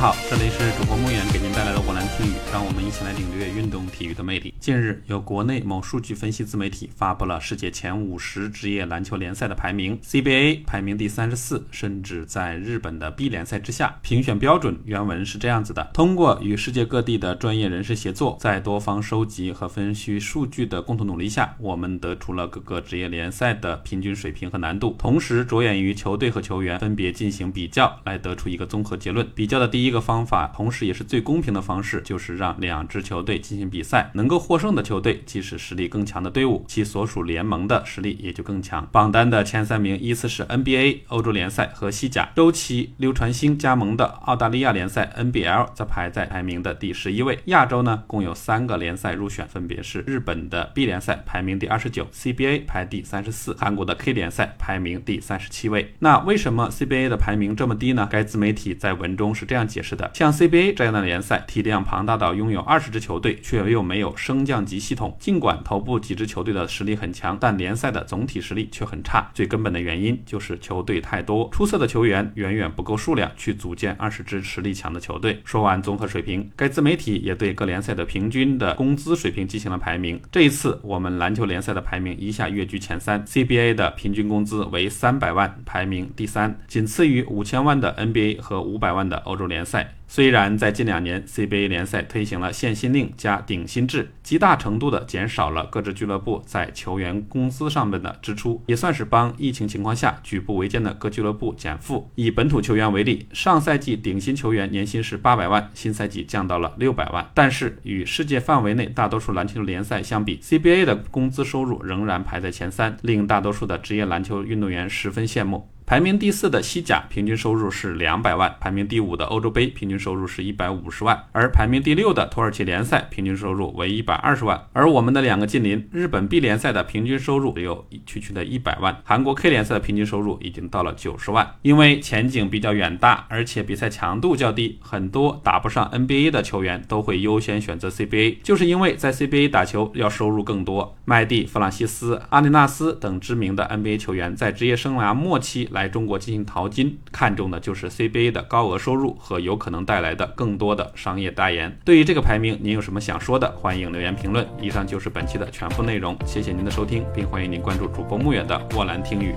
好，这里是主播梦远给您带来的我来听雨，让我们一起来领略运动体育的魅力。近日，有国内某数据分析自媒体发布了世界前五十职业篮球联赛的排名，CBA 排名第三十四，甚至在日本的 B 联赛之下。评选标准原文是这样子的：通过与世界各地的专业人士协作，在多方收集和分析数据的共同努力下，我们得出了各个职业联赛的平均水平和难度，同时着眼于球队和球员分别进行比较，来得出一个综合结论。比较的第一个方法，同时也是最公平的方式，就是让两支球队进行比赛，能够获胜的球队即使实力更强的队伍，其所属联盟的实力也就更强。榜单的前三名依次是 NBA、欧洲联赛和西甲。周琦、刘传兴加盟的澳大利亚联赛 NBL 则排在排名的第十一位。亚洲呢，共有三个联赛入选，分别是日本的 B 联赛排名第二十九，CBA 排第三十四，韩国的 K 联赛排名第三十七位。那为什么 CBA 的排名这么低呢？该自媒体在文中是这样解释的：像 CBA 这样的联赛，体量庞大到拥有二十支球队，却又没有升升降级系统。尽管头部几支球队的实力很强，但联赛的总体实力却很差。最根本的原因就是球队太多，出色的球员远远不够数量去组建二十支实力强的球队。说完综合水平，该自媒体也对各联赛的平均的工资水平进行了排名。这一次，我们篮球联赛的排名一下跃居前三，CBA 的平均工资为三百万，排名第三，仅次于五千万的 NBA 和五百万的欧洲联赛。虽然在近两年，CBA 联赛推行了限薪令加顶薪制，极大程度的减少了各支俱乐部在球员工资上面的支出，也算是帮疫情情况下举步维艰的各俱乐部减负。以本土球员为例，上赛季顶薪球员年薪是八百万，新赛季降到了六百万。但是与世界范围内大多数篮球联赛相比，CBA 的工资收入仍然排在前三，令大多数的职业篮球运动员十分羡慕。排名第四的西甲平均收入是两百万，排名第五的欧洲杯平均收入是一百五十万，而排名第六的土耳其联赛平均收入为一百二十万。而我们的两个近邻，日本 B 联赛的平均收入只有区区的一百万，韩国 K 联赛的平均收入已经到了九十万。因为前景比较远大，而且比赛强度较低，很多打不上 NBA 的球员都会优先选择 CBA，就是因为在 CBA 打球要收入更多。麦蒂、弗朗西斯、阿里纳斯等知名的 NBA 球员在职业生涯末期来中国进行淘金，看重的就是 CBA 的高额收入和有可能带来的更多的商业代言。对于这个排名，您有什么想说的？欢迎留言评论。以上就是本期的全部内容，谢谢您的收听，并欢迎您关注主播穆远的沃兰听语。